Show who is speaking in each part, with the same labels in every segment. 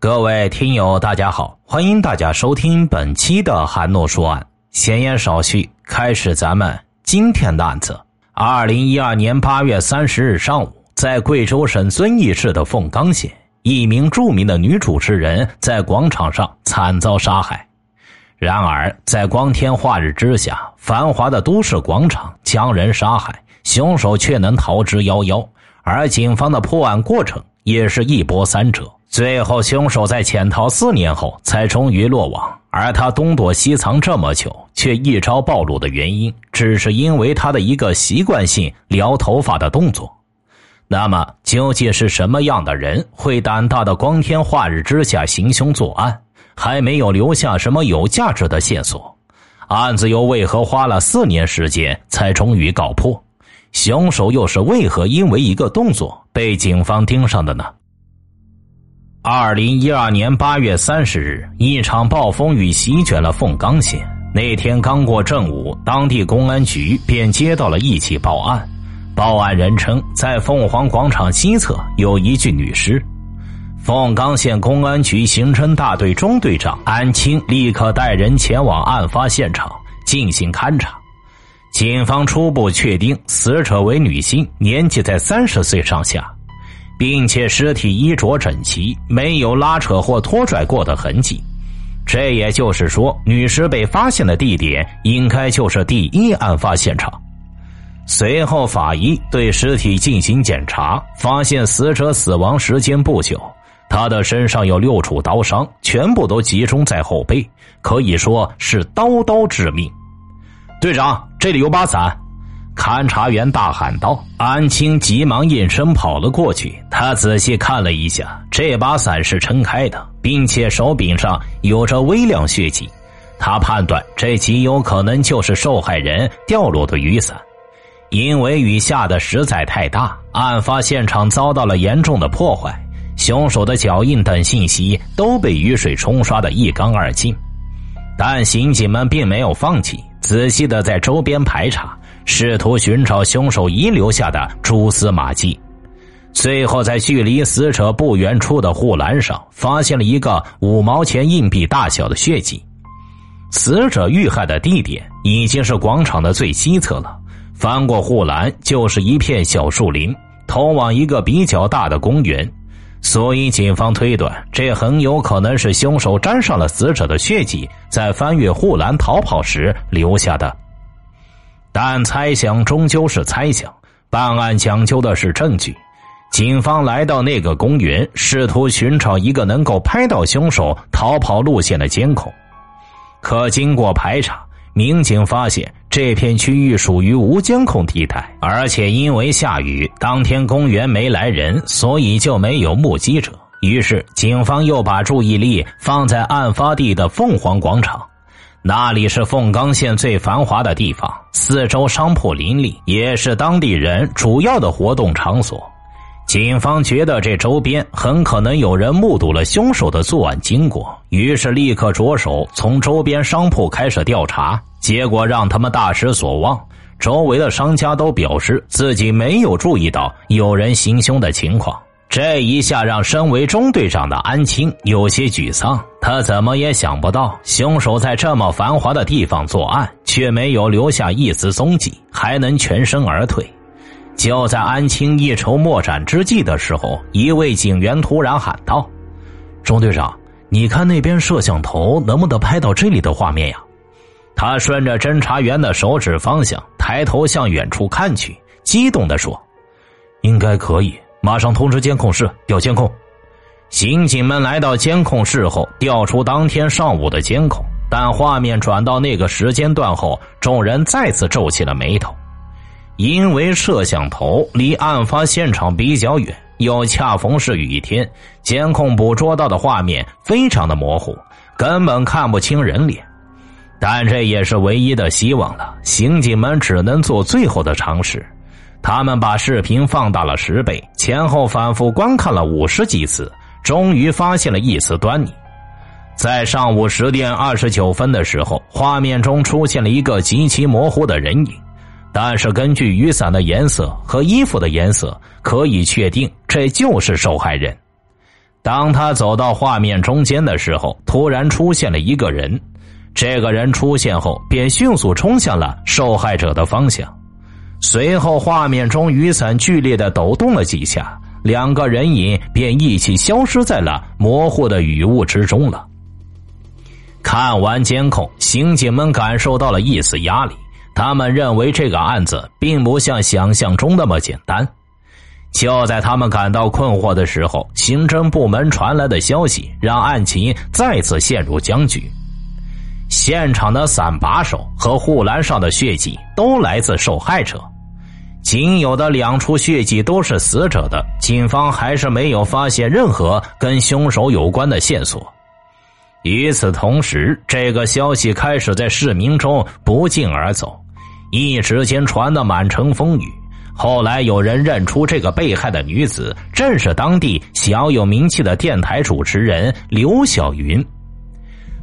Speaker 1: 各位听友，大家好，欢迎大家收听本期的韩诺说案。闲言少叙，开始咱们今天的案子。二零一二年八月三十日上午，在贵州省遵义市的凤冈县，一名著名的女主持人在广场上惨遭杀害。然而，在光天化日之下，繁华的都市广场将人杀害，凶手却能逃之夭夭。而警方的破案过程也是一波三折。最后，凶手在潜逃四年后才终于落网。而他东躲西藏这么久，却一朝暴露的原因，只是因为他的一个习惯性撩头发的动作。那么，究竟是什么样的人会胆大的光天化日之下行凶作案？还没有留下什么有价值的线索，案子又为何花了四年时间才终于告破？凶手又是为何因为一个动作被警方盯上的呢？二零一二年八月三十日，一场暴风雨席卷了凤冈县。那天刚过正午，当地公安局便接到了一起报案。报案人称，在凤凰广场西侧有一具女尸。凤冈县公安局刑侦大队中队长安青立刻带人前往案发现场进行勘查。警方初步确定死者为女性，年纪在三十岁上下。并且尸体衣着整齐，没有拉扯或拖拽过的痕迹。这也就是说，女尸被发现的地点应该就是第一案发现场。随后，法医对尸体进行检查，发现死者死亡时间不久。他的身上有六处刀伤，全部都集中在后背，可以说是刀刀致命。队长，这里有把伞。勘查员大喊道：“安青急忙应声跑了过去。他仔细看了一下，这把伞是撑开的，并且手柄上有着微量血迹。他判断这极有可能就是受害人掉落的雨伞，因为雨下的实在太大，案发现场遭到了严重的破坏，凶手的脚印等信息都被雨水冲刷的一干二净。但刑警们并没有放弃，仔细的在周边排查。”试图寻找凶手遗留下的蛛丝马迹，最后在距离死者不远处的护栏上发现了一个五毛钱硬币大小的血迹。死者遇害的地点已经是广场的最西侧了，翻过护栏就是一片小树林，通往一个比较大的公园，所以警方推断这很有可能是凶手沾上了死者的血迹，在翻越护栏逃跑时留下的。但猜想终究是猜想，办案讲究的是证据。警方来到那个公园，试图寻找一个能够拍到凶手逃跑路线的监控。可经过排查，民警发现这片区域属于无监控地带，而且因为下雨，当天公园没来人，所以就没有目击者。于是，警方又把注意力放在案发地的凤凰广场。那里是凤冈县最繁华的地方，四周商铺林立，也是当地人主要的活动场所。警方觉得这周边很可能有人目睹了凶手的作案经过，于是立刻着手从周边商铺开始调查。结果让他们大失所望，周围的商家都表示自己没有注意到有人行凶的情况。这一下让身为中队长的安青有些沮丧。他怎么也想不到，凶手在这么繁华的地方作案，却没有留下一丝踪迹，还能全身而退。就在安青一筹莫展之际的时候，一位警员突然喊道：“
Speaker 2: 钟队长，你看那边摄像头能不能拍到这里的画面呀？”
Speaker 1: 他顺着侦查员的手指方向，抬头向远处看去，激动的说：“
Speaker 2: 应该可以。”马上通知监控室调监控。
Speaker 1: 刑警们来到监控室后，调出当天上午的监控，但画面转到那个时间段后，众人再次皱起了眉头，因为摄像头离案发现场比较远，又恰逢是雨天，监控捕捉到的画面非常的模糊，根本看不清人脸。但这也是唯一的希望了，刑警们只能做最后的尝试。他们把视频放大了十倍，前后反复观看了五十几次，终于发现了一丝端倪。在上午十点二十九分的时候，画面中出现了一个极其模糊的人影，但是根据雨伞的颜色和衣服的颜色，可以确定这就是受害人。当他走到画面中间的时候，突然出现了一个人。这个人出现后，便迅速冲向了受害者的方向。随后，画面中雨伞剧烈的抖动了几下，两个人影便一起消失在了模糊的雨雾之中了。看完监控，刑警们感受到了一丝压力。他们认为这个案子并不像想象中那么简单。就在他们感到困惑的时候，刑侦部门传来的消息让案情再次陷入僵局。现场的伞把手和护栏上的血迹都来自受害者，仅有的两处血迹都是死者的。警方还是没有发现任何跟凶手有关的线索。与此同时，这个消息开始在市民中不胫而走，一时间传得满城风雨。后来有人认出这个被害的女子正是当地小有名气的电台主持人刘晓云。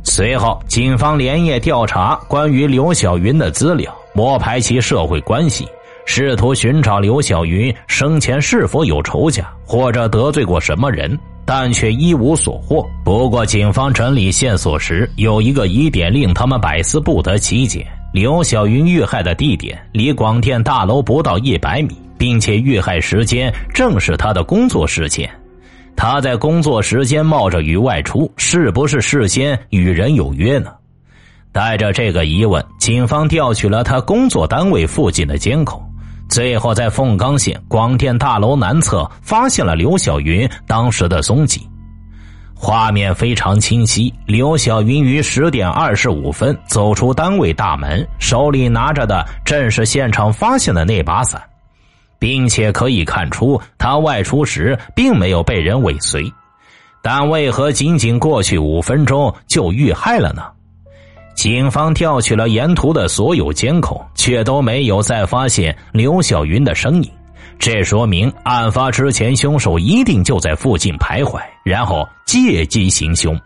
Speaker 1: 随后，警方连夜调查关于刘晓云的资料，摸排其社会关系，试图寻找刘晓云生前是否有仇家或者得罪过什么人，但却一无所获。不过，警方整理线索时，有一个疑点令他们百思不得其解：刘晓云遇害的地点离广电大楼不到一百米，并且遇害时间正是他的工作时间。他在工作时间冒着雨外出，是不是事先与人有约呢？带着这个疑问，警方调取了他工作单位附近的监控，最后在凤冈县广电大楼南侧发现了刘晓云当时的踪迹。画面非常清晰，刘晓云于十点二十五分走出单位大门，手里拿着的正是现场发现的那把伞。并且可以看出，他外出时并没有被人尾随，但为何仅仅过去五分钟就遇害了呢？警方调取了沿途的所有监控，却都没有再发现刘小云的身影，这说明案发之前凶手一定就在附近徘徊，然后借机行凶。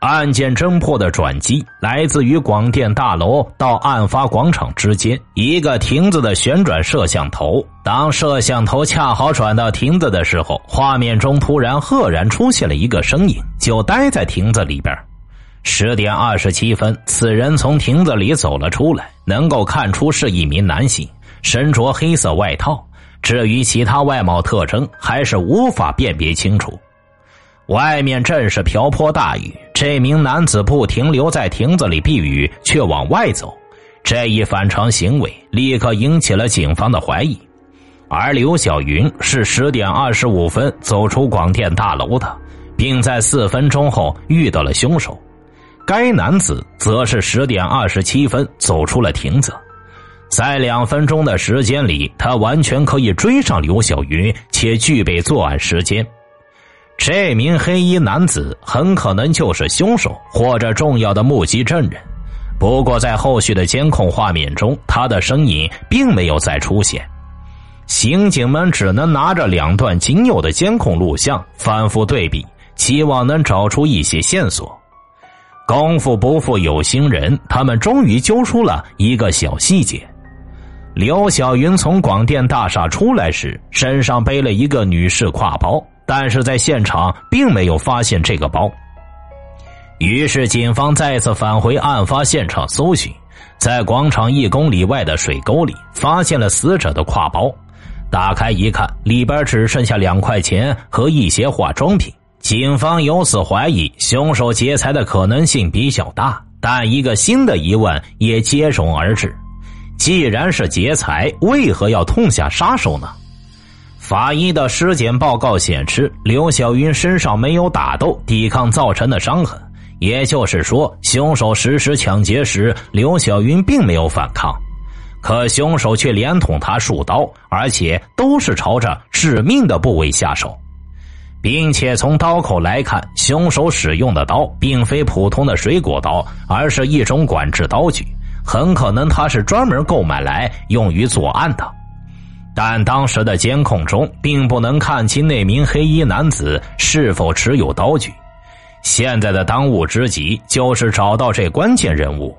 Speaker 1: 案件侦破的转机来自于广电大楼到案发广场之间一个亭子的旋转摄像头。当摄像头恰好转到亭子的时候，画面中突然赫然出现了一个身影，就待在亭子里边。十点二十七分，此人从亭子里走了出来，能够看出是一名男性，身着黑色外套。至于其他外貌特征，还是无法辨别清楚。外面正是瓢泼大雨，这名男子不停留在亭子里避雨，却往外走，这一反常行为立刻引起了警方的怀疑。而刘小云是十点二十五分走出广电大楼的，并在四分钟后遇到了凶手。该男子则是十点二十七分走出了亭子，在两分钟的时间里，他完全可以追上刘小云，且具备作案时间。这名黑衣男子很可能就是凶手或者重要的目击证人，不过在后续的监控画面中，他的身影并没有再出现。刑警们只能拿着两段仅有的监控录像反复对比，期望能找出一些线索。功夫不负有心人，他们终于揪出了一个小细节：刘小云从广电大厦出来时，身上背了一个女士挎包。但是在现场并没有发现这个包，于是警方再次返回案发现场搜寻，在广场一公里外的水沟里发现了死者的挎包，打开一看，里边只剩下两块钱和一些化妆品。警方由此怀疑凶手劫财的可能性比较大，但一个新的疑问也接踵而至：既然是劫财，为何要痛下杀手呢？法医的尸检报告显示，刘小云身上没有打斗、抵抗造成的伤痕，也就是说，凶手实施抢劫时，刘小云并没有反抗。可凶手却连捅他数刀，而且都是朝着致命的部位下手，并且从刀口来看，凶手使用的刀并非普通的水果刀，而是一种管制刀具，很可能他是专门购买来用于作案的。但当时的监控中并不能看清那名黑衣男子是否持有刀具。现在的当务之急就是找到这关键人物。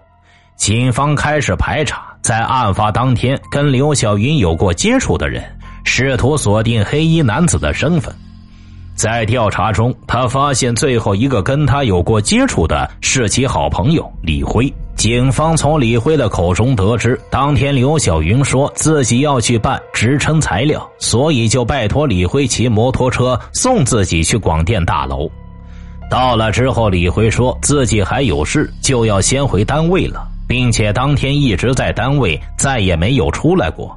Speaker 1: 警方开始排查在案发当天跟刘小云有过接触的人，试图锁定黑衣男子的身份。在调查中，他发现最后一个跟他有过接触的是其好朋友李辉。警方从李辉的口中得知，当天刘小云说自己要去办职称材料，所以就拜托李辉骑摩托车送自己去广电大楼。到了之后，李辉说自己还有事，就要先回单位了，并且当天一直在单位，再也没有出来过。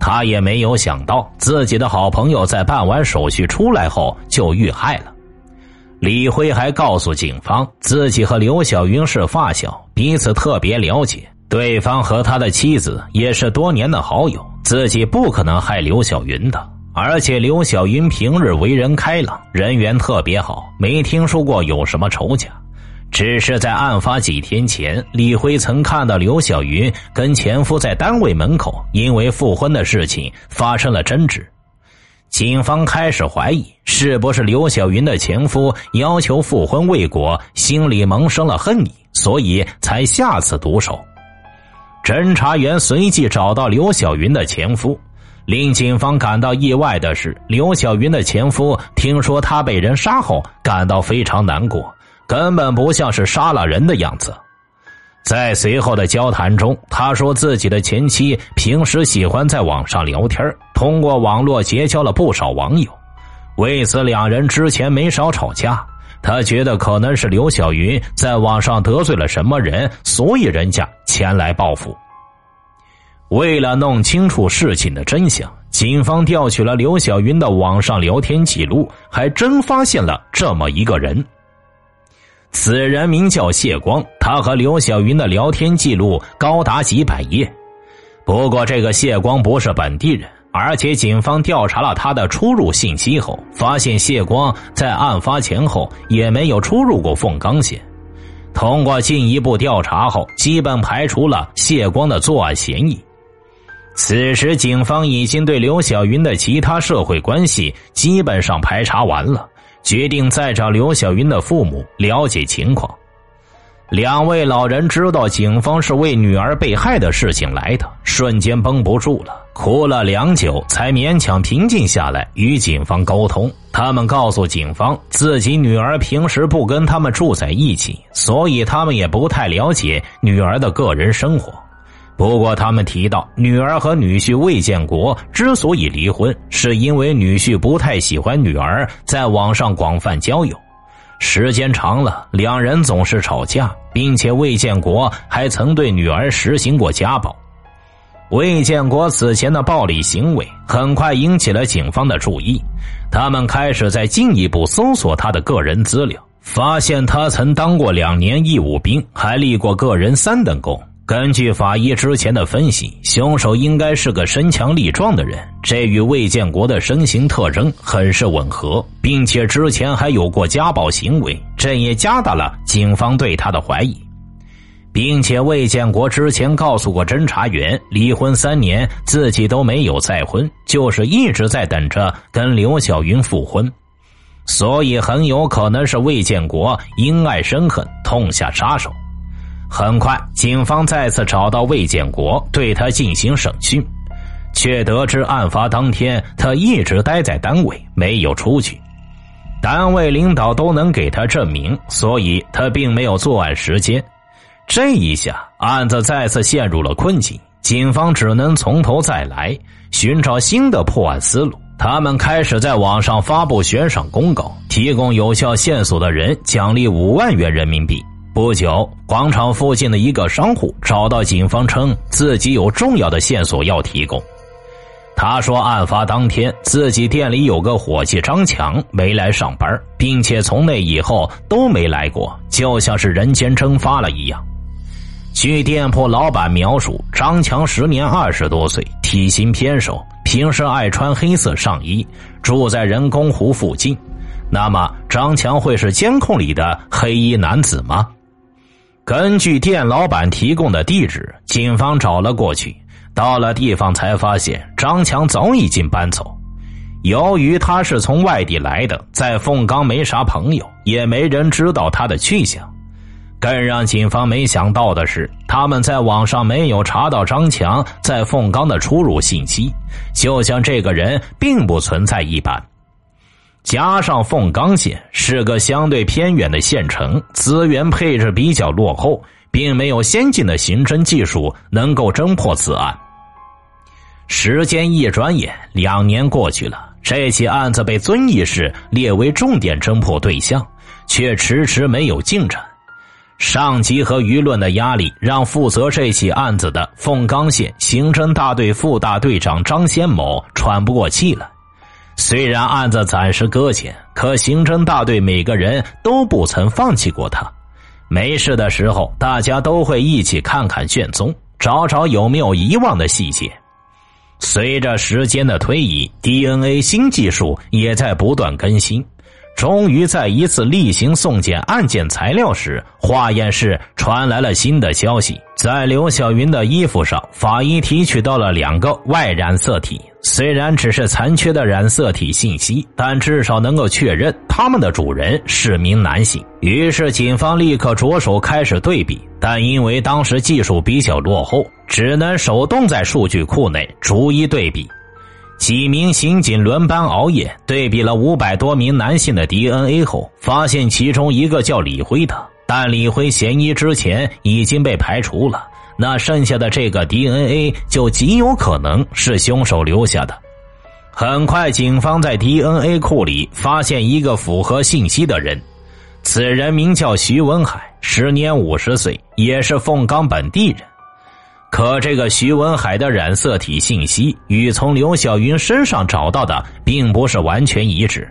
Speaker 1: 他也没有想到，自己的好朋友在办完手续出来后就遇害了。李辉还告诉警方，自己和刘小云是发小，彼此特别了解，对方和他的妻子也是多年的好友，自己不可能害刘小云的。而且刘小云平日为人开朗，人缘特别好，没听说过有什么仇家。只是在案发几天前，李辉曾看到刘小云跟前夫在单位门口因为复婚的事情发生了争执。警方开始怀疑是不是刘小云的前夫要求复婚未果，心里萌生了恨意，所以才下此毒手。侦查员随即找到刘小云的前夫，令警方感到意外的是，刘小云的前夫听说她被人杀后，感到非常难过。根本不像是杀了人的样子。在随后的交谈中，他说自己的前妻平时喜欢在网上聊天，通过网络结交了不少网友。为此，两人之前没少吵架。他觉得可能是刘小云在网上得罪了什么人，所以人家前来报复。为了弄清楚事情的真相，警方调取了刘小云的网上聊天记录，还真发现了这么一个人。此人名叫谢光，他和刘小云的聊天记录高达几百页。不过，这个谢光不是本地人，而且警方调查了他的出入信息后，发现谢光在案发前后也没有出入过凤冈县。通过进一步调查后，基本排除了谢光的作案嫌疑。此时，警方已经对刘小云的其他社会关系基本上排查完了。决定再找刘小云的父母了解情况。两位老人知道警方是为女儿被害的事情来的，瞬间绷不住了，哭了良久，才勉强平静下来，与警方沟通。他们告诉警方，自己女儿平时不跟他们住在一起，所以他们也不太了解女儿的个人生活。不过，他们提到，女儿和女婿魏建国之所以离婚，是因为女婿不太喜欢女儿在网上广泛交友，时间长了，两人总是吵架，并且魏建国还曾对女儿实行过家暴。魏建国此前的暴力行为很快引起了警方的注意，他们开始在进一步搜索他的个人资料，发现他曾当过两年义务兵，还立过个人三等功。根据法医之前的分析，凶手应该是个身强力壮的人，这与魏建国的身形特征很是吻合，并且之前还有过家暴行为，这也加大了警方对他的怀疑。并且魏建国之前告诉过侦查员，离婚三年自己都没有再婚，就是一直在等着跟刘小云复婚，所以很有可能是魏建国因爱生恨，痛下杀手。很快，警方再次找到魏建国，对他进行审讯，却得知案发当天他一直待在单位，没有出去。单位领导都能给他证明，所以他并没有作案时间。这一下，案子再次陷入了困境，警方只能从头再来，寻找新的破案思路。他们开始在网上发布悬赏公告，提供有效线索的人奖励五万元人民币。不久，广场附近的一个商户找到警方，称自己有重要的线索要提供。他说，案发当天自己店里有个伙计张强没来上班，并且从那以后都没来过，就像是人间蒸发了一样。据店铺老板描述，张强时年二十多岁，体型偏瘦，平时爱穿黑色上衣，住在人工湖附近。那么，张强会是监控里的黑衣男子吗？根据店老板提供的地址，警方找了过去。到了地方，才发现张强早已经搬走。由于他是从外地来的，在凤冈没啥朋友，也没人知道他的去向。更让警方没想到的是，他们在网上没有查到张强在凤冈的出入信息，就像这个人并不存在一般。加上凤冈县是个相对偏远的县城，资源配置比较落后，并没有先进的刑侦技术能够侦破此案。时间一转眼，两年过去了，这起案子被遵义市列为重点侦破对象，却迟迟没有进展。上级和舆论的压力让负责这起案子的凤冈县刑侦大队副大队长张先某喘不过气了。虽然案子暂时搁浅，可刑侦大队每个人都不曾放弃过他。没事的时候，大家都会一起看看卷宗，找找有没有遗忘的细节。随着时间的推移，DNA 新技术也在不断更新。终于在一次例行送检案件材料时，化验室传来了新的消息：在刘小云的衣服上，法医提取到了两个外染色体。虽然只是残缺的染色体信息，但至少能够确认他们的主人是名男性。于是，警方立刻着手开始对比，但因为当时技术比较落后，只能手动在数据库内逐一对比。几名刑警轮班熬夜，对比了五百多名男性的 DNA 后，发现其中一个叫李辉的，但李辉嫌疑之前已经被排除了。那剩下的这个 DNA 就极有可能是凶手留下的。很快，警方在 DNA 库里发现一个符合信息的人，此人名叫徐文海，时年五十岁，也是凤冈本地人。可这个徐文海的染色体信息与从刘小云身上找到的并不是完全一致，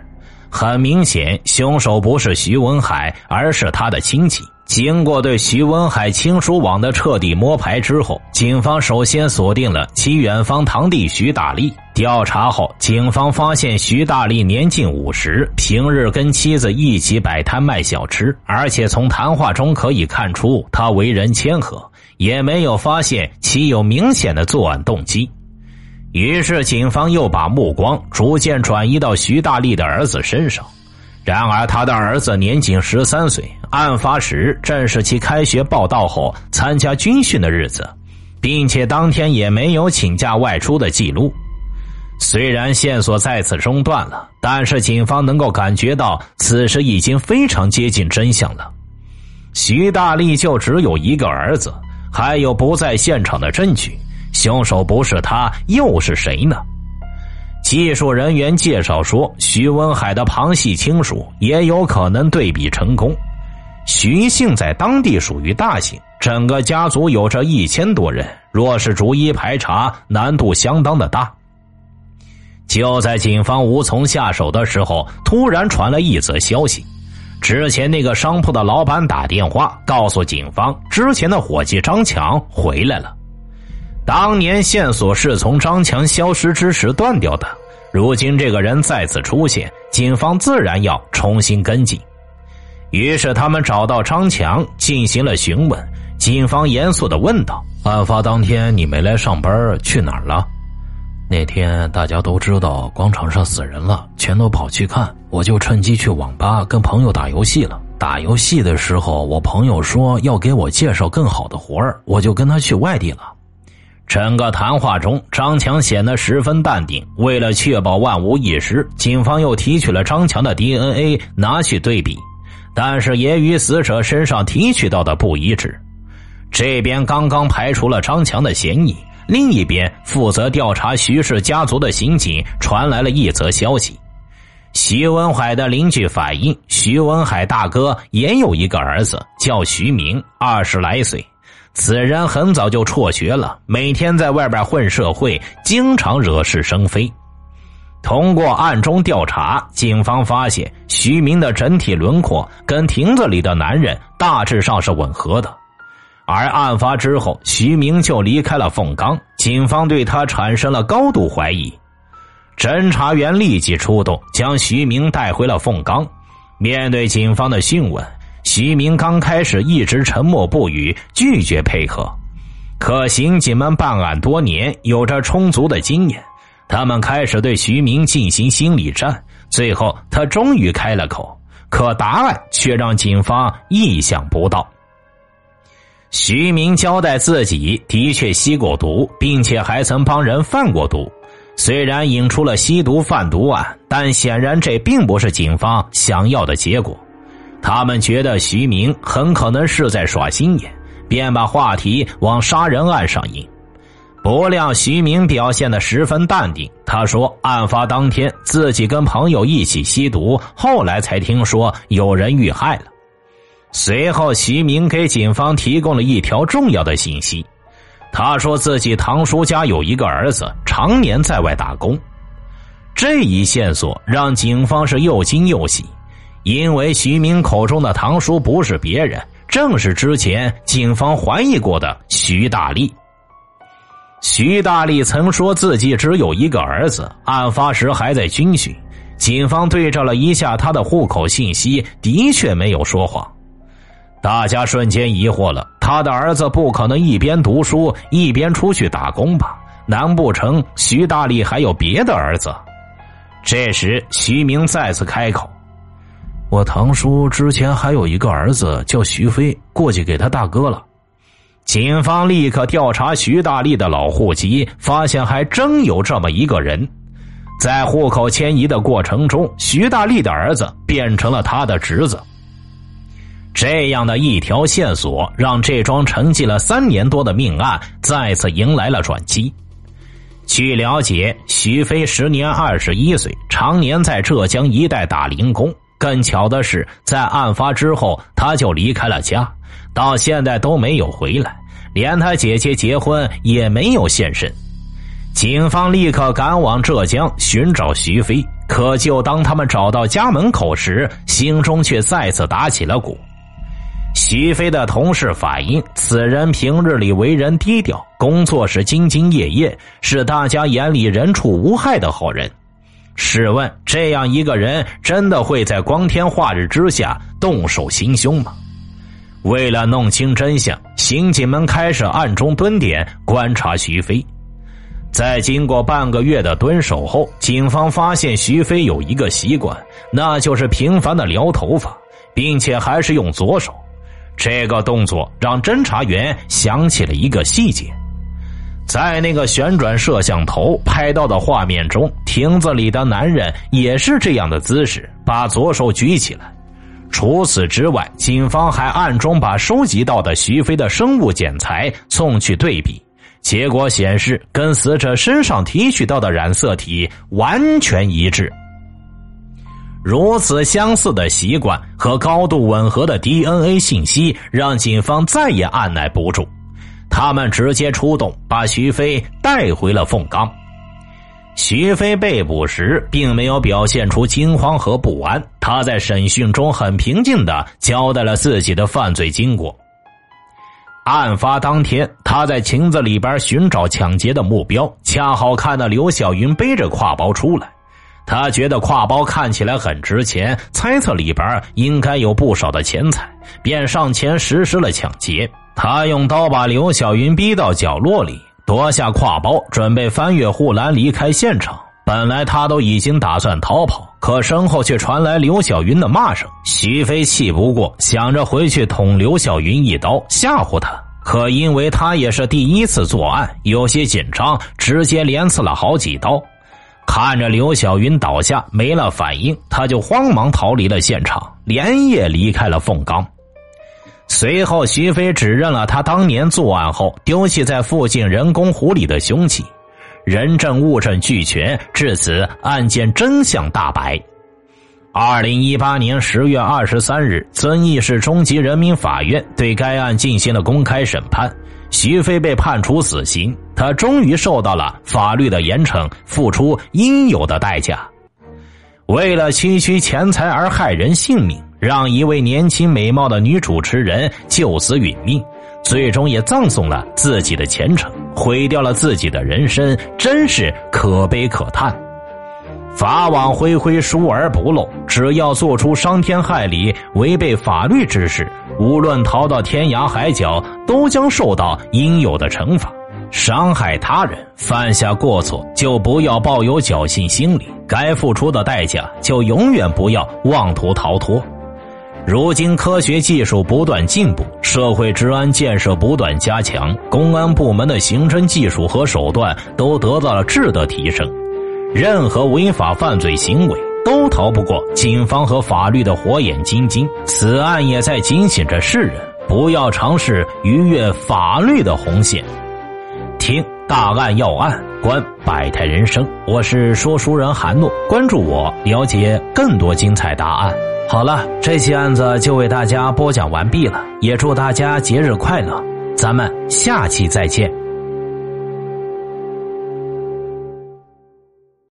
Speaker 1: 很明显，凶手不是徐文海，而是他的亲戚。经过对徐文海亲属网的彻底摸排之后，警方首先锁定了其远方堂弟徐大力。调查后，警方发现徐大力年近五十，平日跟妻子一起摆摊卖小吃，而且从谈话中可以看出他为人谦和。也没有发现其有明显的作案动机，于是警方又把目光逐渐转移到徐大力的儿子身上。然而，他的儿子年仅十三岁，案发时正是其开学报到后参加军训的日子，并且当天也没有请假外出的记录。虽然线索再次中断了，但是警方能够感觉到此时已经非常接近真相了。徐大力就只有一个儿子。还有不在现场的证据，凶手不是他又是谁呢？技术人员介绍说，徐文海的旁系亲属也有可能对比成功。徐姓在当地属于大姓，整个家族有着一千多人，若是逐一排查，难度相当的大。就在警方无从下手的时候，突然传来一则消息。之前那个商铺的老板打电话告诉警方，之前的伙计张强回来了。当年线索是从张强消失之时断掉的，如今这个人再次出现，警方自然要重新跟进。于是他们找到张强进行了询问。警方严肃的问道：“
Speaker 2: 案发当天你没来上班，去哪儿了？”那天大家都知道广场上死人了，全都跑去看，我就趁机去网吧跟朋友打游戏了。打游戏的时候，我朋友说要给我介绍更好的活儿，我就跟他去外地了。
Speaker 1: 整个谈话中，张强显得十分淡定。为了确保万无一失，警方又提取了张强的 DNA 拿去对比，但是也与死者身上提取到的不一致。这边刚刚排除了张强的嫌疑。另一边，负责调查徐氏家族的刑警传来了一则消息：徐文海的邻居反映，徐文海大哥也有一个儿子，叫徐明，二十来岁。此人很早就辍学了，每天在外边混社会，经常惹是生非。通过暗中调查，警方发现徐明的整体轮廓跟亭子里的男人大致上是吻合的。而案发之后，徐明就离开了凤冈，警方对他产生了高度怀疑。侦查员立即出动，将徐明带回了凤冈。面对警方的讯问，徐明刚开始一直沉默不语，拒绝配合。可刑警们办案多年，有着充足的经验，他们开始对徐明进行心理战。最后，他终于开了口，可答案却让警方意想不到。徐明交代自己的确吸过毒，并且还曾帮人贩过毒。虽然引出了吸毒贩毒案，但显然这并不是警方想要的结果。他们觉得徐明很可能是在耍心眼，便把话题往杀人案上引。不料徐明表现的十分淡定，他说：“案发当天自己跟朋友一起吸毒，后来才听说有人遇害了。”随后，徐明给警方提供了一条重要的信息。他说自己堂叔家有一个儿子，常年在外打工。这一线索让警方是又惊又喜，因为徐明口中的堂叔不是别人，正是之前警方怀疑过的徐大力。徐大力曾说自己只有一个儿子，案发时还在军训。警方对照了一下他的户口信息，的确没有说谎。大家瞬间疑惑了：他的儿子不可能一边读书一边出去打工吧？难不成徐大力还有别的儿子？这时，徐明再次开口：“
Speaker 2: 我堂叔之前还有一个儿子叫徐飞，过去给他大哥了。”
Speaker 1: 警方立刻调查徐大力的老户籍，发现还真有这么一个人。在户口迁移的过程中，徐大力的儿子变成了他的侄子。这样的一条线索，让这桩沉寂了三年多的命案再次迎来了转机。据了解，徐飞时年二十一岁，常年在浙江一带打零工。更巧的是，在案发之后，他就离开了家，到现在都没有回来，连他姐姐结婚也没有现身。警方立刻赶往浙江寻找徐飞，可就当他们找到家门口时，心中却再次打起了鼓。徐飞的同事反映，此人平日里为人低调，工作时兢兢业业，是大家眼里人畜无害的好人。试问，这样一个人真的会在光天化日之下动手行凶吗？为了弄清真相，刑警们开始暗中蹲点观察徐飞。在经过半个月的蹲守后，警方发现徐飞有一个习惯，那就是频繁的撩头发，并且还是用左手。这个动作让侦查员想起了一个细节，在那个旋转摄像头拍到的画面中，亭子里的男人也是这样的姿势，把左手举起来。除此之外，警方还暗中把收集到的徐飞的生物检材送去对比，结果显示跟死者身上提取到的染色体完全一致。如此相似的习惯和高度吻合的 DNA 信息，让警方再也按耐不住，他们直接出动，把徐飞带回了凤冈。徐飞被捕时，并没有表现出惊慌和不安，他在审讯中很平静的交代了自己的犯罪经过。案发当天，他在亭子里边寻找抢劫的目标，恰好看到刘小云背着挎包出来。他觉得挎包看起来很值钱，猜测里边应该有不少的钱财，便上前实施了抢劫。他用刀把刘小云逼到角落里，夺下挎包，准备翻越护栏离开现场。本来他都已经打算逃跑，可身后却传来刘小云的骂声。徐飞气不过，想着回去捅刘小云一刀吓唬他，可因为他也是第一次作案，有些紧张，直接连刺了好几刀。看着刘小云倒下没了反应，他就慌忙逃离了现场，连夜离开了凤冈。随后，徐飞指认了他当年作案后丢弃在附近人工湖里的凶器，人证物证俱全，至此案件真相大白。二零一八年十月二十三日，遵义市中级人民法院对该案进行了公开审判。徐飞被判处死刑，他终于受到了法律的严惩，付出应有的代价。为了区区钱财而害人性命，让一位年轻美貌的女主持人就此殒命，最终也葬送了自己的前程，毁掉了自己的人生，真是可悲可叹。法网恢恢，疏而不漏。只要做出伤天害理、违背法律之事，无论逃到天涯海角，都将受到应有的惩罚。伤害他人，犯下过错，就不要抱有侥幸心理。该付出的代价，就永远不要妄图逃脱。如今科学技术不断进步，社会治安建设不断加强，公安部门的刑侦技术和手段都得到了质的提升。任何违法犯罪行为都逃不过警方和法律的火眼金睛。此案也在警醒着世人，不要尝试逾越法律的红线。听大案要案，观百态人生。我是说书人韩诺，关注我，了解更多精彩答案。好了，这期案子就为大家播讲完毕了，也祝大家节日快乐，咱们下期再见。